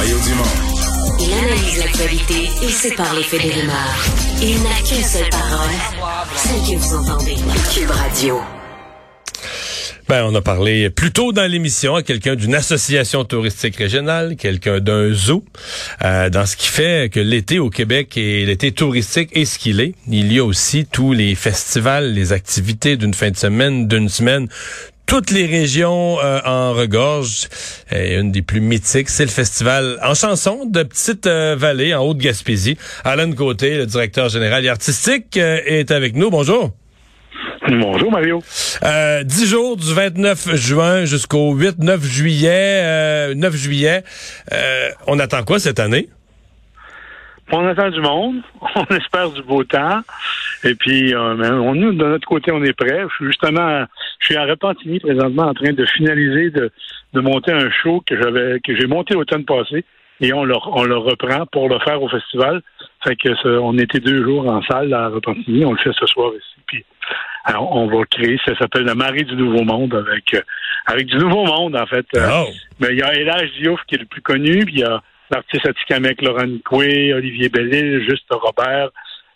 Mario Dumont. Il analyse l'actualité et sépare les faits des rumeurs. Il n'a qu'une seule parole, celle que vous entendez. Cube Radio. Ben, on a parlé plus tôt dans l'émission à quelqu'un d'une association touristique régionale, quelqu'un d'un zoo, euh, dans ce qui fait que l'été au Québec et l'été touristique est ce qu'il est. Il y a aussi tous les festivals, les activités d'une fin de semaine, d'une semaine, toutes les régions euh, en regorge. Et une des plus mythiques, c'est le festival en chanson de Petite euh, Vallée, en Haute-Gaspésie. Alain Côté, le directeur général et artistique, euh, est avec nous. Bonjour. Bonjour Mario. Euh, 10 jours du 29 juin jusqu'au 8-9 juillet. 9 juillet. on attend quoi cette année? On attend du monde, on espère du beau temps, et puis euh, on, nous de notre côté on est prêt. Je suis justement, je suis à Repentigny présentement en train de finaliser de, de monter un show que j'avais que j'ai monté l'automne passé et on le, on le reprend pour le faire au festival. Fait que on était deux jours en salle à Repentigny, on le fait ce soir ici. Puis alors, on va créer, ça s'appelle le Marie du Nouveau Monde avec euh, avec du Nouveau Monde en fait. Oh. Mais il y a Elage Diouf qui est le plus connu, puis il y a l'artiste Atikamek Laurent Nicoué, Olivier Bellil, Juste Robert,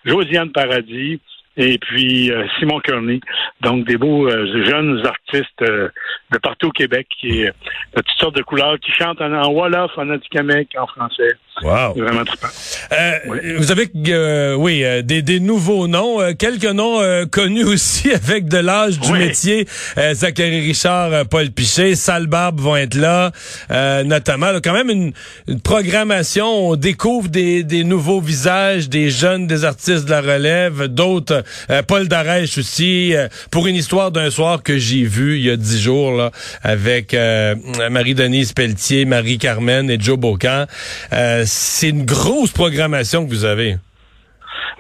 Josiane Paradis, et puis euh, Simon Kearney. Donc des beaux euh, jeunes artistes euh, de partout au Québec qui de toutes sortes de couleurs qui chantent en, en Wolof, en Atikamek, en français. Wow. Vraiment trippant. Euh, Vous avez, euh, oui, euh, des, des, nouveaux noms, quelques noms connus aussi avec de l'âge du métier. Zachary Richard, Paul Pichet, Sal Barbe vont être là, notamment. quand même une, une, programmation, on découvre des, des, nouveaux visages, des jeunes, des artistes de la relève, d'autres. Paul Darèche aussi, pour une histoire d'un soir que j'ai vu il y a dix jours là, avec Marie-Denise Pelletier, Marie-Carmen et Joe Bocan c'est une grosse programmation que vous avez.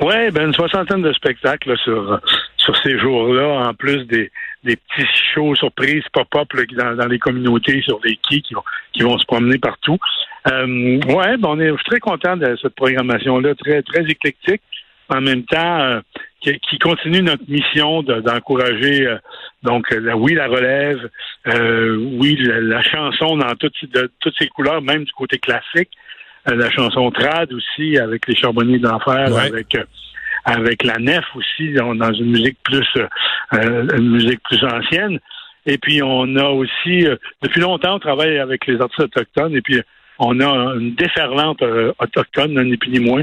Oui, ben une soixantaine de spectacles sur sur ces jours-là, en plus des, des petits shows surprises pop-up dans, les communautés, sur les quais qui vont, qui vont se promener partout. Euh, ouais, ben on est très content de cette programmation-là, très très éclectique. En même temps, euh, qui, continue notre mission d'encourager euh, donc oui la relève, euh, oui la, chanson dans toutes de, toutes ses couleurs, même du côté classique, la chanson trad aussi avec les charbonniers d'enfer, avec euh, avec la nef aussi dans, une musique plus euh, une musique plus ancienne. Et puis on a aussi depuis longtemps on travaille avec les artistes autochtones et puis on a une déferlante autochtone, ni plus ni moins,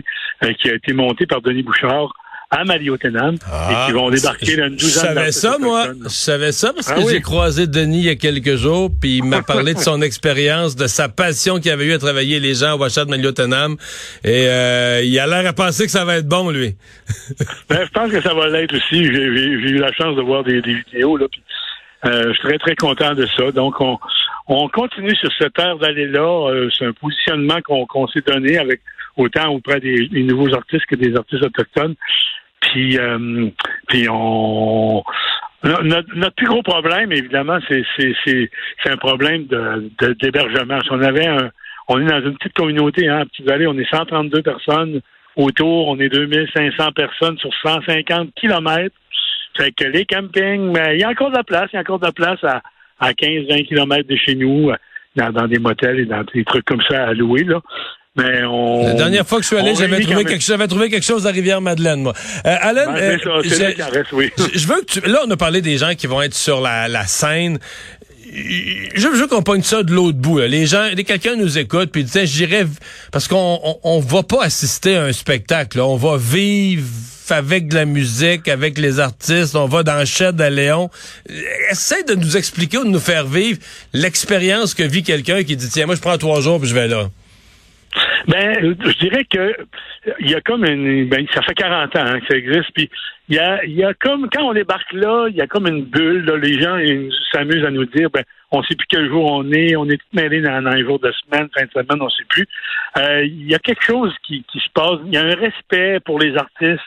qui a été montée par Denis Bouchard à Maliotenam et qui vont débarquer dans une douzaine Je savais ça, moi. Je savais ça parce ah que j'ai croisé Denis il y a quelques jours, puis il m'a parlé de son expérience, de sa passion qu'il avait eu à travailler les gens au Wachat de Maliotenam. Et euh, il a l'air à penser que ça va être bon, lui. ben, je pense que ça va l'être aussi. J'ai eu la chance de voir des, vidéos, là, puis euh, je suis très, très content de ça. Donc, on, on continue sur cette terre d'aller-là. Euh, c'est un positionnement qu'on s'est donné avec autant auprès des, des, nouveaux artistes que des artistes autochtones. Puis, euh, puis on notre, notre, plus gros problème, évidemment, c'est un problème de d'hébergement. si on avait un, on est dans une petite communauté, hein, Petite Vallée, on est 132 personnes autour, on est 2500 personnes sur 150 kilomètres. Fait que les campings, mais il y a encore de la place, il y a encore de la place à, à 15-20 kilomètres de chez nous, dans, dans, des motels et dans des trucs comme ça à louer, là. Mais on, La dernière fois que je suis allé, j'avais trouvé, quelque, j'avais trouvé quelque chose à Rivière-Madeleine, moi. Euh, Alan, ben, euh, je veux que tu, là, on a parlé des gens qui vont être sur la, la scène. Je veux qu'on pogne ça de l'autre bout. Là. Les gens, quelqu'un nous écoute puis dit, j'irais parce qu'on on, on, va pas assister à un spectacle. Là. On va vivre avec de la musique, avec les artistes. On va dans Shed à Léon. Essaye de nous expliquer ou de nous faire vivre l'expérience que vit quelqu'un qui dit tiens moi je prends trois jours puis je vais là. Ben, je dirais que il y a comme une, ben, ça fait 40 ans hein, que ça existe, puis il y a, y a comme quand on débarque là, il y a comme une bulle. Là, les gens s'amusent à nous dire, ben, on sait plus quel jour on est, on est tous mêlés dans, dans, les jours de semaine, fin de semaine, on sait plus. Euh, il y a quelque chose qui, se passe. Il y a un respect pour les artistes.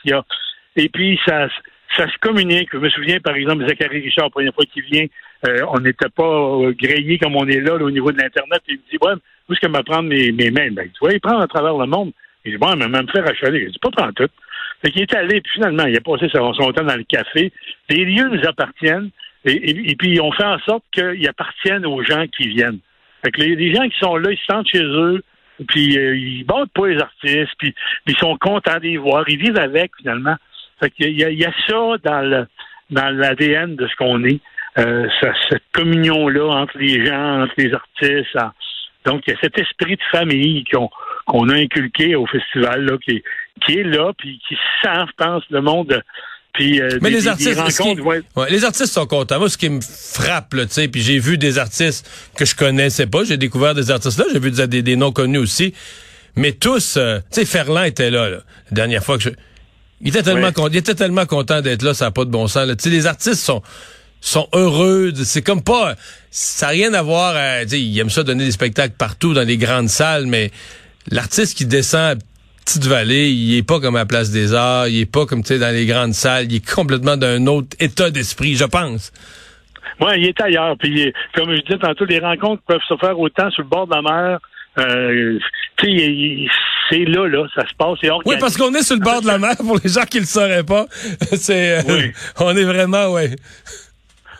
Et puis ça ça se communique. Je me souviens, par exemple, Zachary Richard, la première fois qu'il vient, euh, on n'était pas euh, grillé comme on est là, au niveau de l'Internet. Il me dit, ouais, où est-ce que m'apprendre mes, mes mains? Ben, tu vois, il prend à travers le monde. Il dit, bon, mais même faire achaler. Il dit, pas prendre tout. Fait qu'il est allé, puis finalement, il a passé son, temps dans le café. Les lieux nous appartiennent, et, puis on fait en sorte qu'ils appartiennent aux gens qui viennent. Fait que les, gens qui sont là, ils se sentent chez eux, puis euh, ils battent pas les artistes, puis, ils sont contents d'y voir, ils vivent avec finalement. Fait qu'il y, a, il y a ça dans le dans l'ADN de ce qu'on est, euh, cette communion-là entre les gens, entre les artistes. donc, il y a cet esprit de famille qu'on qu'on a inculqué au festival là, qui, qui est là, puis qui sent, je pense, le monde euh, mais les artistes, les artistes sont contents. Moi, ce qui me frappe, tu sais, puis j'ai vu des artistes que je connaissais pas, j'ai découvert des artistes là, j'ai vu des, des, noms connus aussi, mais tous, euh, tu sais, Ferland était là, la dernière fois que je, il était tellement content, il était tellement content d'être là, ça n'a pas de bon sens. Tu sais, les artistes sont sont heureux, c'est comme pas, ça n'a rien à voir, à, ils aiment ça donner des spectacles partout dans les grandes salles, mais l'artiste qui descend petite vallée, il est pas comme à Place des Arts, il est pas comme tu sais dans les grandes salles, il est complètement d'un autre état d'esprit, je pense. Oui, il est ailleurs. Puis, comme je disais tantôt, les rencontres peuvent se faire autant sur le bord de la mer. Euh, tu sais, c'est là, là, ça se passe. Oui, parce qu'on est sur le bord de la mer, pour les gens qui le sauraient pas. C'est, euh, on est vraiment, ouais.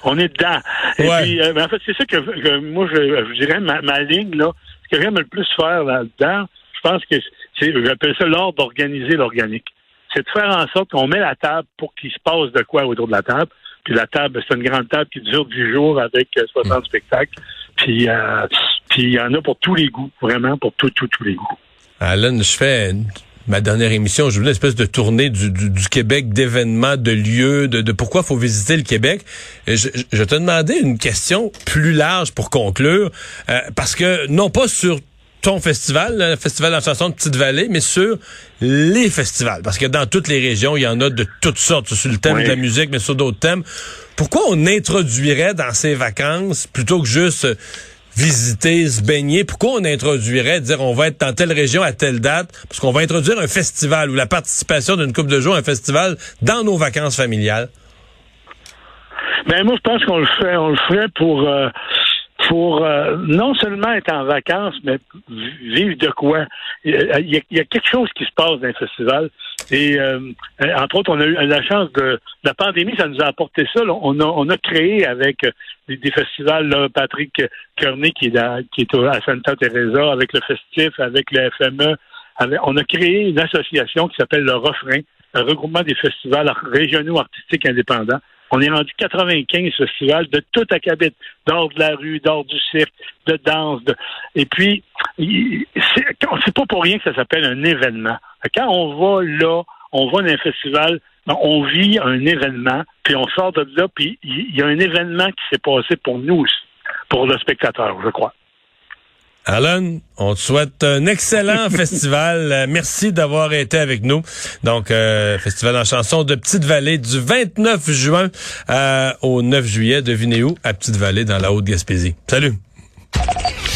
On est dedans. Et puis, euh, en fait, c'est ça que, moi, je, dirais, ma, ma ligne, là, ce que j'aime le plus faire là-dedans, je pense que j'appelle ça l'ordre d'organiser l'organique. C'est de faire en sorte qu'on met la table pour qu'il se passe de quoi autour de la table. Puis la table, c'est une grande table qui dure 10 jours avec 60 euh, mm. spectacles. Puis euh, il y en a pour tous les goûts, vraiment pour tous tous tous les goûts. Alan, je fais ma dernière émission, je voulais une espèce de tournée du, du, Québec, d'événements, de lieux, de, de pourquoi faut visiter le Québec. Je, je, te demandais une question plus large pour conclure, euh, parce que non pas sur ton festival, le festival en chanson de Petite-Vallée, mais sur les festivals. Parce que dans toutes les régions, il y en a de toutes sortes, sur le thème de la musique, mais sur d'autres thèmes. Pourquoi on introduirait dans ces vacances, plutôt que juste visiter, se baigner, pourquoi on introduirait, dire on va être dans telle région à telle date, parce qu'on va introduire un festival ou la participation d'une couple de jours à un festival dans nos vacances familiales? Ben moi, je pense qu'on le fait, on le ferait pour euh, pour euh, non seulement être en vacances, mais vivre de quoi? Il y, a, quelque chose qui se passe dans le festival. Et euh, entre autres, on a eu la chance de la pandémie, ça nous a apporté ça. On, a, on a créé avec des, festivals, là, Patrick Kearney qui est, à, qui est à Santa Teresa, avec le Festif, avec le FME. on a créé une association qui s'appelle le Refrain, un regroupement des festivals régionaux artistiques indépendants. On est rendu 95 festivals de tout acabit, d'or de la rue, d'or du cirque, de danse. De... Et puis, c'est pas pour rien que ça s'appelle un événement. Quand on va là, on va dans un festival, ben, on vit un événement, puis on sort de là, puis il y a un événement qui s'est passé pour nous pour le spectateur, je crois. Alan, on te souhaite un excellent festival. Euh, merci d'avoir été avec nous. Donc, euh, festival en chanson de Petite-Vallée du 29 juin euh, au 9 juillet. Devinez où? À Petite-Vallée, dans la Haute-Gaspésie. Salut!